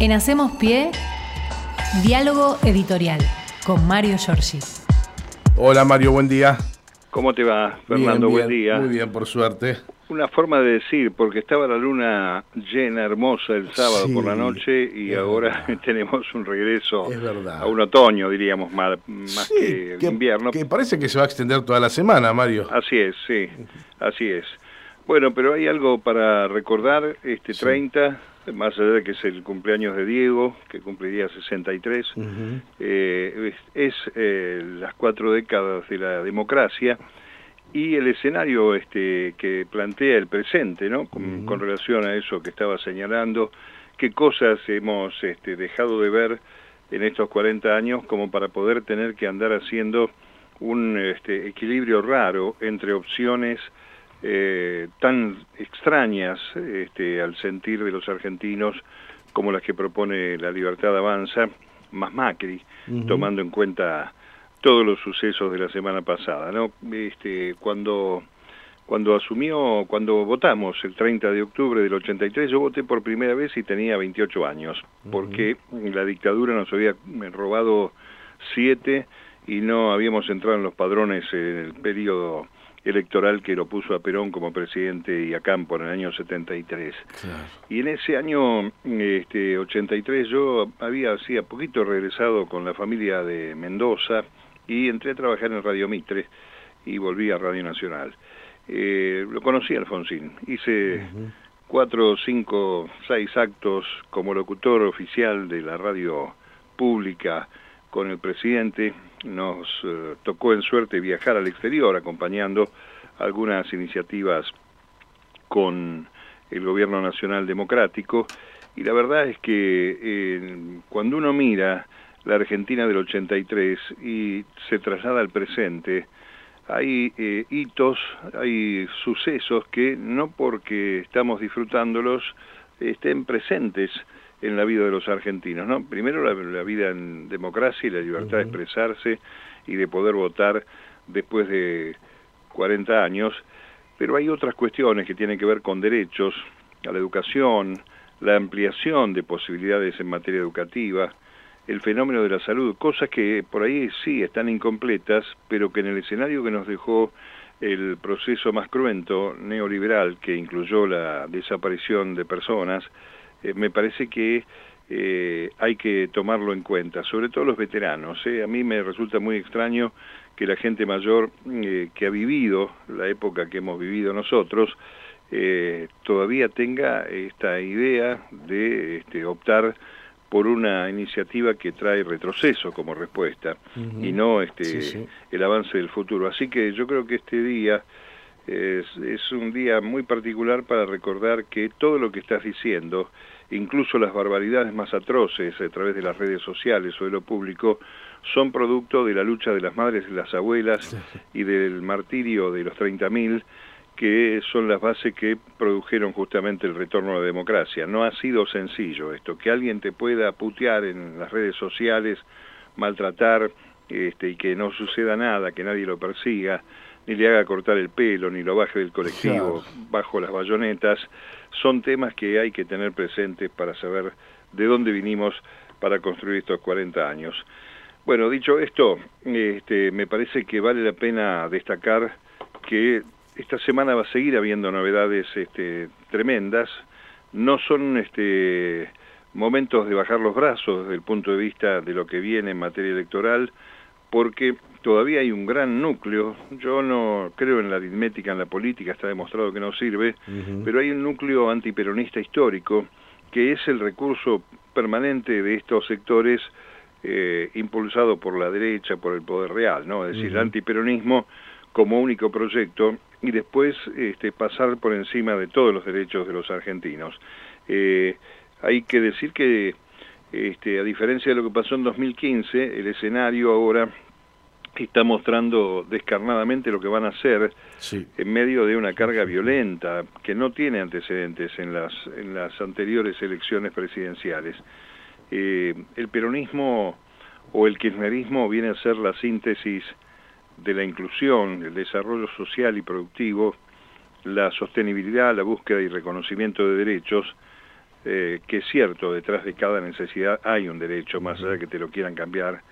En Hacemos Pie, diálogo editorial con Mario Giorgi. Hola Mario, buen día. ¿Cómo te va, Fernando? Bien, buen día. Muy bien, por suerte. Una forma de decir, porque estaba la luna llena, hermosa el sábado Sí, por la noche y ahora verdad. tenemos un regreso Es verdad. a un otoño, diríamos, más, más Sí, que, invierno. que parece que se va a extender toda la semana, Mario. Así es, sí, así es. Bueno, pero hay algo para recordar, este Sí. 30, más allá de que es el cumpleaños de Diego, que cumpliría 63, Ujú. eh, es, es, eh, las cuatro décadas de la democracia y el escenario este, que plantea el presente, ¿no? Con relación a eso que estaba señalando, qué cosas hemos este, dejado de ver en estos 40 años como para poder tener que andar haciendo un este, equilibrio raro entre opciones eh, tan extrañas este, al sentir de los argentinos como las que propone la Libertad Avanza, más Macri, tomando en cuenta todos los sucesos de la semana pasada, ¿no? Este, cuando cuando asumió, cuando votamos el 30 de octubre del 83, yo voté por primera vez y tenía 28 años, porque la dictadura nos había robado siete y no habíamos entrado en los padrones en el periodo electoral que lo puso a Perón como presidente y a Campo en el año 73. Claro. Y en ese año este, 83 yo había hacía poquito regresado con la familia de Mendoza y entré a trabajar en Radio Mitre y volví a Radio Nacional. Eh, lo conocí a Alfonsín, hice cuatro, cinco, seis actos como locutor oficial de la radio pública con el presidente. Nos eh, tocó en suerte viajar al exterior acompañando algunas iniciativas con el gobierno nacional democrático. Y la verdad es que eh, cuando uno mira la Argentina del 83 y se traslada al presente, hay eh, hitos, hay sucesos que no porque estamos disfrutándolos estén presentes en la vida de los argentinos, ¿no? Primero la, la vida en democracia y la libertad de expresarse y de poder votar después de 40 años, pero hay otras cuestiones que tienen que ver con derechos, a la educación, la ampliación de posibilidades en materia educativa, el fenómeno de la salud, cosas que por ahí sí están incompletas, pero que en el escenario que nos dejó el proceso más cruento neoliberal, que incluyó la desaparición de personas, eh, me parece que eh, hay que tomarlo en cuenta, sobre todo los veteranos. ¿eh? A mí me resulta muy extraño que la gente mayor que ha vivido la época que hemos vivido nosotros, eh, todavía tenga esta idea de este, optar por una iniciativa que trae retroceso como respuesta y no este Sí, sí. el avance del futuro. Así que yo creo que este día es, es un día muy particular para recordar que todo lo que estás diciendo, incluso las barbaridades más atroces a través de las redes sociales o de lo público, son producto de la lucha de las madres y las abuelas y del martirio de los 30.000 que son las bases que produjeron justamente el retorno a la democracia. No ha sido sencillo esto, que alguien te pueda putear en las redes sociales, maltratar este, y que no suceda nada, que nadie lo persiga, ni le haga cortar el pelo, ni lo baje del colectivo Claro. bajo las bayonetas, son temas que hay que tener presentes para saber de dónde vinimos para construir estos 40 años. Bueno, dicho esto, este, me parece que vale la pena destacar que esta semana va a seguir habiendo novedades este, tremendas. No son este, momentos de bajar los brazos desde el punto de vista de lo que viene en materia electoral, porque todavía hay un gran núcleo. Yo no creo en la aritmética en la política, está demostrado que no sirve, pero hay un núcleo antiperonista histórico que es el recurso permanente de estos sectores eh, impulsado por la derecha, por el poder real, ¿no? Es decir, el antiperonismo como único proyecto y después este, pasar por encima de todos los derechos de los argentinos. Eh, hay que decir que, este, a diferencia de lo que pasó en 2015, el escenario ahora está mostrando descarnadamente lo que van a hacer Sí. en medio de una carga violenta que no tiene antecedentes en las, en las anteriores elecciones presidenciales. Eh, el peronismo o el kirchnerismo viene a ser la síntesis de la inclusión, el desarrollo social y productivo, la sostenibilidad, la búsqueda y reconocimiento de derechos, eh, que es cierto, detrás de cada necesidad hay un derecho, más allá de que te lo quieran cambiar,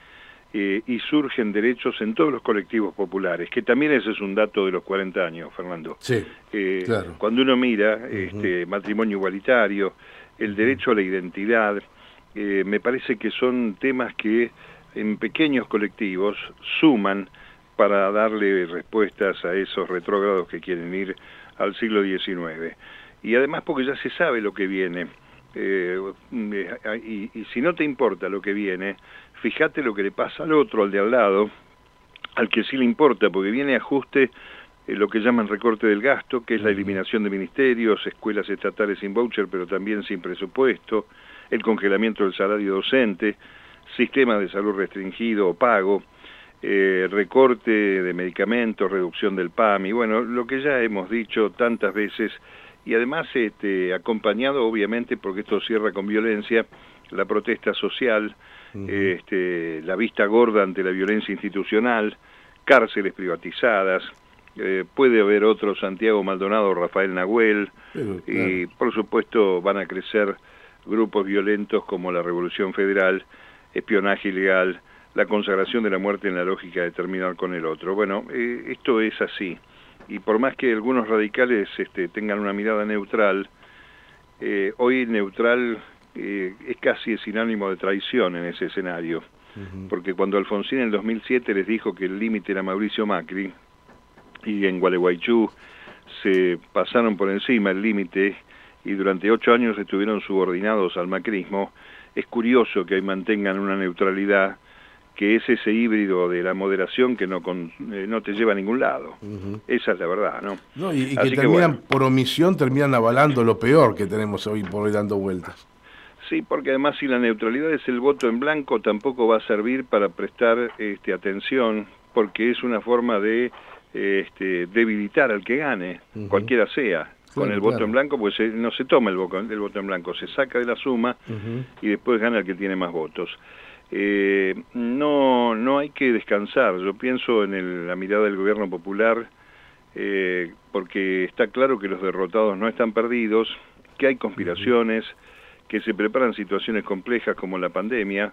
eh, y surgen derechos en todos los colectivos populares, que también ese es un dato de los 40 años, Fernando. Sí, eh, Cuando uno mira este, matrimonio igualitario, el derecho a la identidad, me parece que son temas que en pequeños colectivos suman para darle respuestas a esos retrógrados que quieren ir al siglo XIX. Y además porque ya se sabe lo que viene. Eh, y, y, si no te importa lo que viene, fíjate lo que le pasa al otro, al de al lado, al que sí le importa, porque viene ajuste, eh, lo que llaman recorte del gasto, que es la eliminación de ministerios, escuelas estatales sin voucher, pero también sin presupuesto, el congelamiento del salario docente, sistema de salud restringido o pago, eh, recorte de medicamentos, reducción del PAM, y bueno, lo que ya hemos dicho tantas veces, y además este, acompañado obviamente porque esto cierra con violencia la protesta social, este, la vista gorda ante la violencia institucional, cárceles privatizadas, eh, puede haber otro Santiago Maldonado, Rafael Nahuel, y por supuesto van a crecer grupos violentos como la Revolución Federal, espionaje ilegal, la consagración de la muerte en la lógica de terminar con el otro. Bueno, eh, esto es así y por más que algunos radicales este, tengan una mirada neutral, eh, hoy neutral eh, es casi sinónimo de traición en ese escenario, porque cuando Alfonsín en el 2007 les dijo que el límite era Mauricio Macri, y en Gualeguaychú se pasaron por encima el límite y durante ocho años estuvieron subordinados al macrismo, es curioso que ahí mantengan una neutralidad que es ese híbrido de la moderación que no, eh, no te lleva a ningún lado. Esa es la verdad, ¿no? no y, que terminan, por omisión, terminan avalando lo peor que tenemos hoy por hoy dando vueltas. Sí, porque además si la neutralidad es el voto en blanco, tampoco va a servir para prestar este, atención, porque es una forma de este, debilitar al que gane, cualquiera sea. Con el voto en blanco, pues no se toma el voto, el voto en blanco, se saca de la suma y después gana el que tiene más votos. Eh, no, no hay que descansar. Yo pienso en la mirada del gobierno popular, eh, porque está claro que los derrotados no están perdidos, que hay conspiraciones, que se preparan situaciones complejas como la pandemia,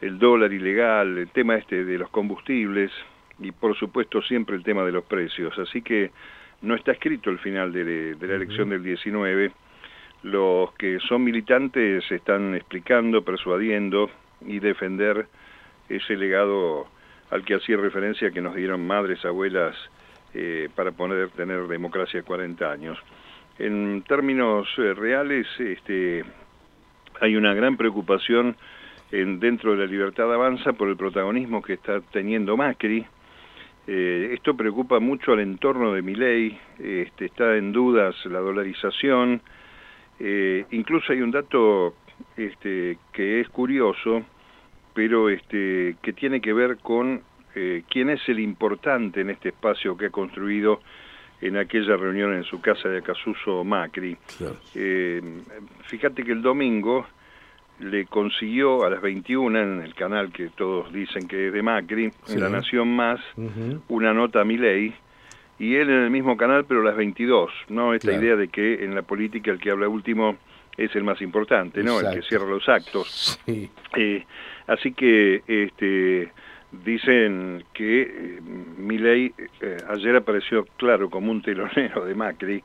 el dólar ilegal, el tema este de los combustibles y por supuesto siempre el tema de los precios. Así que no está escrito el final de, de la elección del 19. Los que son militantes están explicando, persuadiendo, y defender ese legado al que hacía referencia que nos dieron madres, abuelas, eh, para poder tener democracia 40 años. En términos eh, reales, este, hay una gran preocupación en, dentro de la libertad avanza por el protagonismo que está teniendo Macri. Eh, esto preocupa mucho al entorno de mi ley, este, está en dudas la dolarización, incluso hay un dato este, que es curioso, pero este, que tiene que ver con eh, quién es el importante en este espacio que ha construido en aquella reunión en su casa de Acasuso Macri. Eh, fíjate que el domingo le consiguió a las 21 en el canal que todos dicen que es de Macri, en La Nación Más, una nota a mi ley, y él en el mismo canal, pero a las 22, ¿no? Esta idea de que en la política el que habla último es el más importante, ¿no? El que cierra los actos. Eh, así que este, dicen que eh, mi ley eh, ayer apareció claro como un telonero de Macri,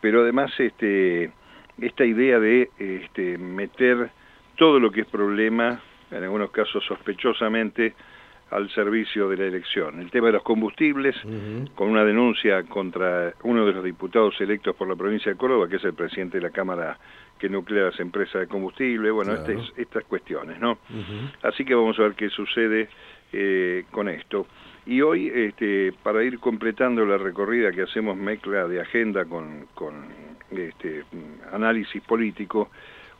pero además este, esta idea de este, meter todo lo que es problema, en algunos casos sospechosamente, al servicio de la elección. El tema de los combustibles, con una denuncia contra uno de los diputados electos por la provincia de Córdoba, que es el presidente de la Cámara que nuclea las empresas de combustible, bueno, estas cuestiones, ¿no? Así que vamos a ver qué sucede eh, con esto. Y hoy, este, para ir completando la recorrida que hacemos mezcla de agenda con, con este, análisis político,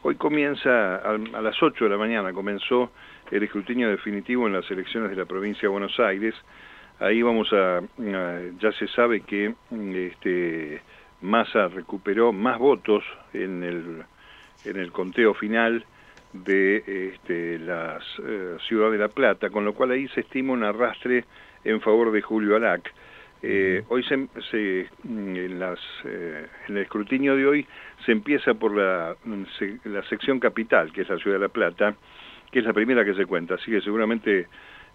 hoy comienza a, a las 8 de la mañana, comenzó el escrutinio definitivo en las elecciones de la provincia de Buenos Aires. Ahí vamos a, ya se sabe que este, Massa recuperó más votos en el, en el conteo final de este, la eh, ciudad de La Plata, con lo cual ahí se estima un arrastre en favor de Julio Alac. Eh, hoy se, en, las, eh, en el escrutinio de hoy se empieza por la, la sección capital, que es la ciudad de La Plata, que es la primera que se cuenta, así que seguramente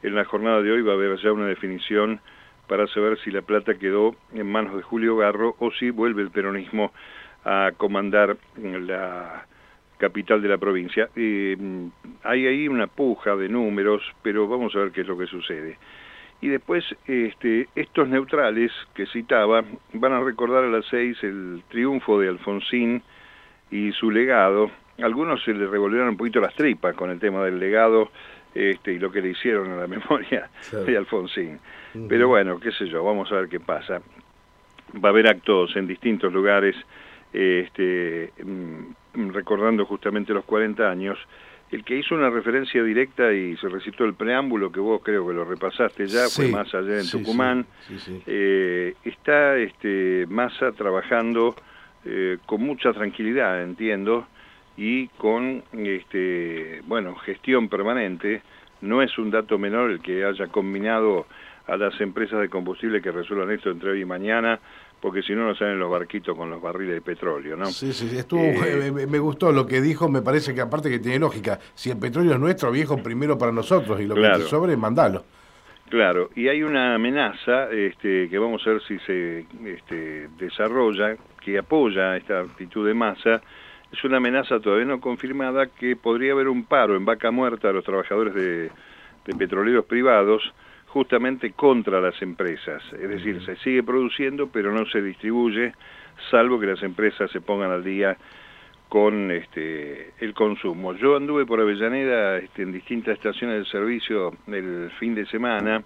en la jornada de hoy va a haber ya una definición para saber si La Plata quedó en manos de Julio Garro o si vuelve el peronismo a comandar la capital de la provincia. Mm, hay ahí una puja de números, pero vamos a ver qué es lo que sucede. Y después, este, estos neutrales que citaba van a recordar a las seis el triunfo de Alfonsín y su legado. Algunos se le revolvieron un poquito las tripas con el tema del legado este, y lo que le hicieron a la memoria de Alfonsín. Pero bueno, qué sé yo, vamos a ver qué pasa. Va a haber actos en distintos lugares, este, mm, recordando justamente los 40 años. El que hizo una referencia directa y se recitó el preámbulo, que vos creo que lo repasaste ya, fue más allá en Tucumán. Eh, está este, Massa trabajando eh, con mucha tranquilidad, entiendo, y con este, bueno, gestión permanente. No es un dato menor el que haya combinado a las empresas de combustible que resuelvan esto entre hoy y mañana, porque si no, no salen los barquitos con los barriles de petróleo, ¿no? Sí, sí, estuvo, eh, me, gustó lo que dijo, me parece que aparte que tiene lógica, si el petróleo es nuestro, viejo, primero para nosotros, y lo que te sobre, mandalo. Claro, y hay una amenaza este, que vamos a ver si se este, desarrolla, que apoya esta actitud de masa, es una amenaza todavía no confirmada que podría haber un paro en vaca muerta a los trabajadores de, petroleros privados justamente contra las empresas. Es decir, se sigue produciendo pero no se distribuye, salvo que las empresas se pongan al día con este, el consumo. Yo anduve por Avellaneda este, en distintas estaciones de servicio el fin de semana.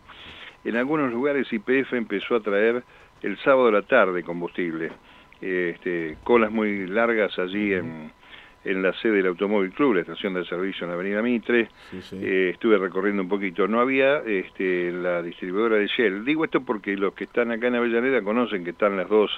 En algunos lugares IPF empezó a traer el sábado a la tarde combustible este, colas muy largas allí en, en la sede del Automóvil Club, la estación de servicio en la Avenida Mitre. Eh, estuve recorriendo un poquito. No había este, la distribuidora de Shell. Digo esto porque los que están acá en Avellaneda conocen que están las dos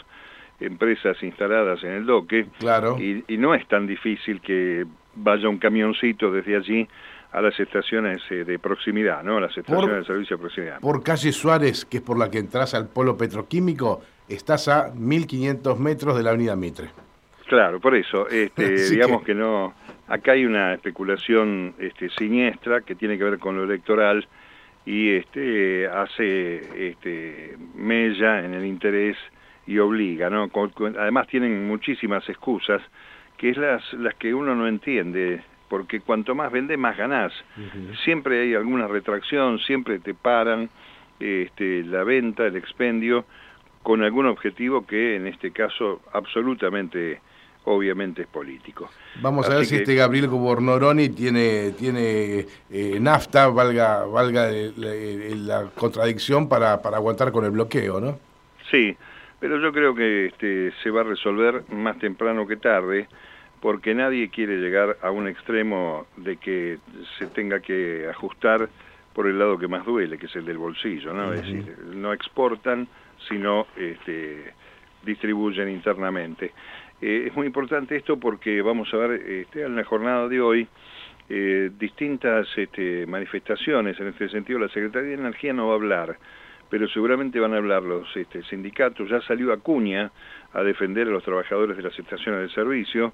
empresas instaladas en el doque. Claro. Y, y no es tan difícil que vaya un camioncito desde allí a las estaciones eh, de proximidad, ¿no? las estaciones de servicio de proximidad. Por calle Suárez, que es por la que entras al polo petroquímico, estás a 1500 metros de la avenida Mitre. Claro, por eso, este, digamos que... no, acá hay una especulación este, siniestra que tiene que ver con lo electoral y este, hace este, mella en el interés y obliga, ¿no? además tienen muchísimas excusas, que es las, las que uno no entiende, porque cuanto más vende, más ganás. Siempre hay alguna retracción, siempre te paran este, la venta, el expendio, con algún objetivo que en este caso absolutamente obviamente es político. Vamos a ver si este Gabriel Gobornoroni tiene, tiene eh, nafta, valga, valga la contradicción para, para aguantar con el bloqueo, ¿no? Sí, pero yo creo que este, se va a resolver más temprano que tarde porque nadie quiere llegar a un extremo de que se tenga que ajustar por el lado que más duele, que es el del bolsillo, ¿no? Es decir, no exportan, sino este, distribuyen internamente. Eh, es muy importante esto porque vamos a ver este, en la jornada de hoy eh, distintas este, manifestaciones en este sentido. La Secretaría de Energía no va a hablar, pero seguramente van a hablar los este, sindicatos. Ya salió Acuña a defender a los trabajadores de las estaciones de servicio,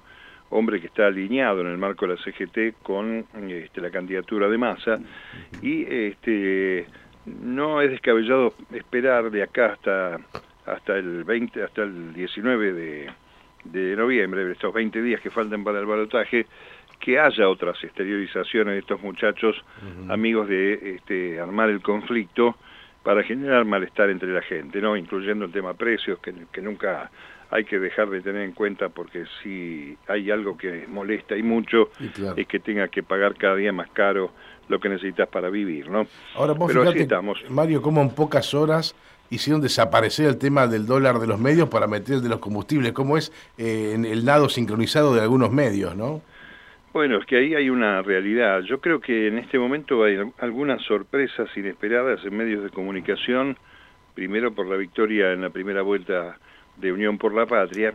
hombre que está alineado en el marco de la CGT con la candidatura de masa y este, no es descabellado esperar de acá hasta hasta el 20 hasta el 19 de, de noviembre estos 20 días que faltan para el balotaje que haya otras exteriorizaciones de estos muchachos amigos de este, armar el conflicto para generar malestar entre la gente, ¿no? incluyendo el tema precios, que, que nunca hay que dejar de tener en cuenta porque si hay algo que molesta y mucho es que tenga que pagar cada día más caro lo que necesitas para vivir, ¿no? Ahora vos Pero Mario, como en pocas horas hicieron desaparecer el tema del dólar de los medios para meter el de los combustibles, ¿cómo es eh, en el lado sincronizado de algunos medios, no? Bueno, es que ahí hay una realidad. Yo creo que en este momento hay algunas sorpresas inesperadas en medios de comunicación, primero por la victoria en la primera vuelta de Unión por la Patria,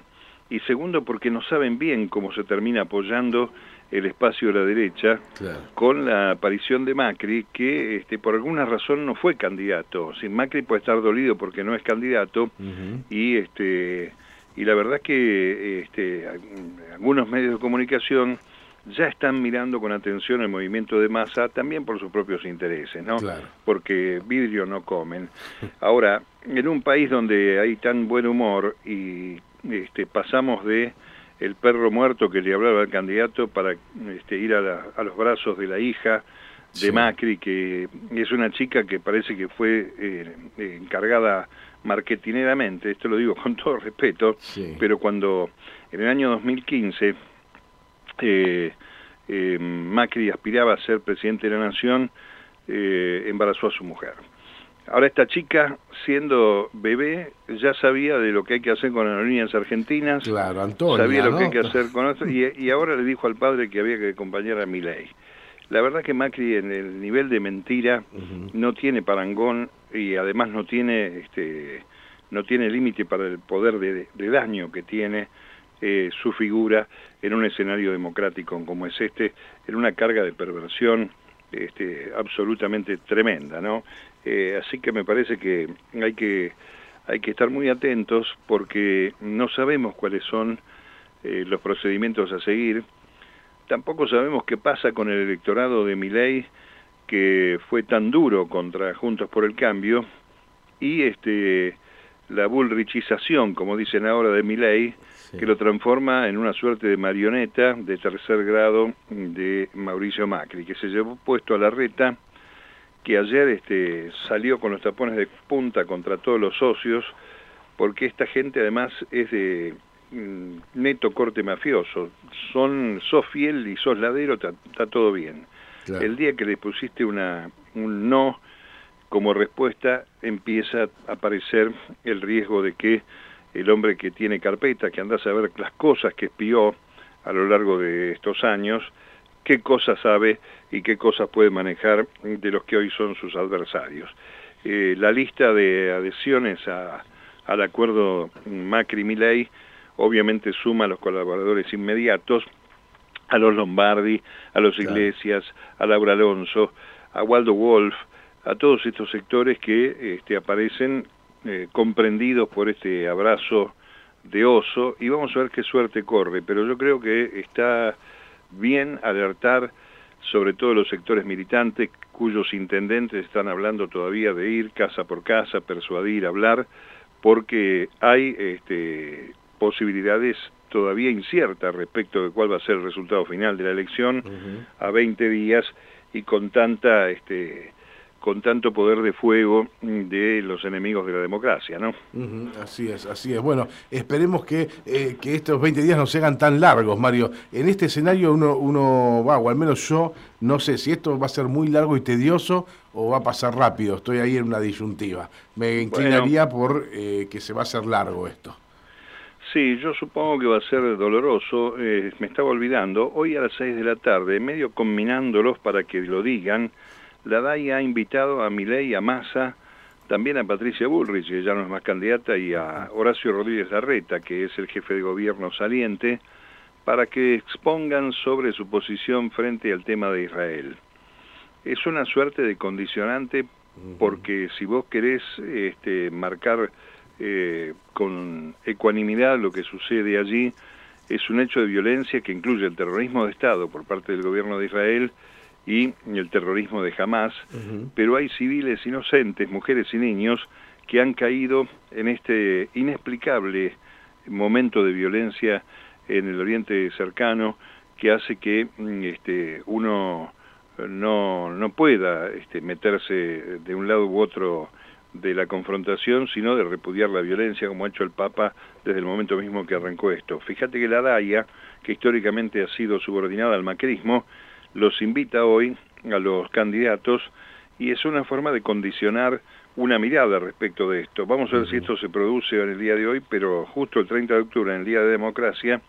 y segundo porque no saben bien cómo se termina apoyando el espacio de la derecha con la aparición de Macri, que este, por alguna razón no fue candidato. Sin Macri puede estar dolido porque no es candidato y este y la verdad que este, algunos medios de comunicación ya están mirando con atención el movimiento de masa, también por sus propios intereses, ¿no? Porque vidrio no comen. Ahora, en un país donde hay tan buen humor y este, pasamos de el perro muerto que le hablaba al candidato para este, ir a, los brazos de la hija de Macri, que es una chica que parece que fue eh, encargada marketineramente, esto lo digo con todo respeto, pero cuando en el año 2015 eh, eh, Macri aspiraba a ser presidente de la nación, embarazó a su mujer. Ahora esta chica, siendo bebé, ya sabía de lo que hay que hacer con aerolíneas argentinas. Claro, Antonio. Sabía lo que hay que hacer con eso. Y, ahora le dijo al padre que había que acompañar a Milei. La verdad que Macri en el nivel de mentira no tiene parangón y además no tiene este no tiene límite para el poder de, daño que tiene eh, su figura en un escenario democrático como es este, en una carga de perversión este, absolutamente tremenda, ¿no? Eh, así que me parece que hay que hay que estar muy atentos porque no sabemos cuáles son eh, los procedimientos a seguir. Tampoco sabemos qué pasa con el electorado de Miley que fue tan duro contra Juntos por el Cambio y este la bullrichización, como dicen ahora, de Milei, que lo transforma en una suerte de marioneta de tercer grado de Mauricio Macri, que se llevó puesto a la reta, que ayer este, salió con los tapones de punta contra todos los socios, porque esta gente además es de mm, neto corte mafioso. Son, sos fiel y sos ladero, está todo bien. El día que le pusiste una, un no como respuesta empieza a aparecer el riesgo de que el hombre que tiene carpeta, que anda a saber las cosas que espió a lo largo de estos años, qué cosas sabe y qué cosas puede manejar de los que hoy son sus adversarios. Eh, la lista de adhesiones al acuerdo Macri-Milei obviamente suma a los colaboradores inmediatos, a los Lombardi, a los Iglesias, a Laura Alonso, a Waldo Wolf, a todos estos sectores que este, aparecen eh, comprendidos por este abrazo de oso y vamos a ver qué suerte corre, pero yo creo que está bien alertar sobre todo los sectores militantes cuyos intendentes están hablando todavía de ir casa por casa, persuadir, hablar, porque hay este, posibilidades todavía inciertas respecto de cuál va a ser el resultado final de la elección a 20 días y con tanta este, con tanto poder de fuego de los enemigos de la democracia, ¿no? así es, así es. Bueno, esperemos que, eh, que estos 20 días no sean tan largos, Mario. En este escenario uno, uno va, o al menos yo, no sé si esto va a ser muy largo y tedioso o va a pasar rápido. Estoy ahí en una disyuntiva. Me inclinaría por eh, que se va a hacer largo esto. Sí, yo supongo que va a ser doloroso. Eh, me estaba olvidando, hoy a las 6 de la tarde, medio combinándolos para que lo digan, la DAI ha invitado a Milei, a Massa, también a Patricia Bullrich, que ya no es más candidata, y a Horacio Rodríguez Larreta, que es el jefe de gobierno saliente, para que expongan sobre su posición frente al tema de Israel. Es una suerte de condicionante porque si vos querés este, marcar eh, con ecuanimidad lo que sucede allí, es un hecho de violencia que incluye el terrorismo de Estado por parte del gobierno de Israel y el terrorismo de Hamas, pero hay civiles inocentes, mujeres y niños, que han caído en este inexplicable momento de violencia en el Oriente cercano que hace que mm, este, uno no, no pueda este, meterse de un lado u otro de la confrontación, sino de repudiar la violencia, como ha hecho el Papa desde el momento mismo que arrancó esto. Fíjate que la DAIA, que históricamente ha sido subordinada al macrismo, los invita hoy a los candidatos y es una forma de condicionar una mirada respecto de esto. Vamos a ver si esto se produce en el día de hoy, pero justo el 30 de octubre, en el Día de Democracia,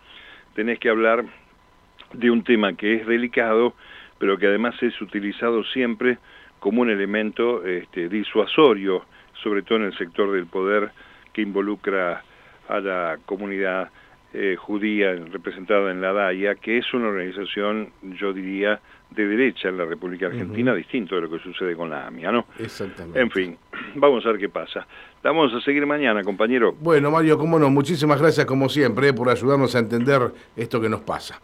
tenés que hablar de un tema que es delicado, pero que además es utilizado siempre como un elemento este, disuasorio, sobre todo en el sector del poder que involucra a la comunidad eh, judía representada en la DAIA, que es una organización, yo diría, de derecha en la República Argentina, distinto de lo que sucede con la AMIA, ¿no? Exactamente. En fin, vamos a ver qué pasa. Vamos a seguir mañana, compañero. Bueno, Mario, cómo no, muchísimas gracias como siempre por ayudarnos a entender esto que nos pasa.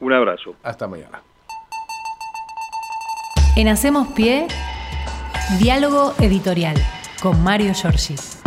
Un abrazo. Hasta mañana. En Hacemos Pie, diálogo editorial con Mario Giorgi.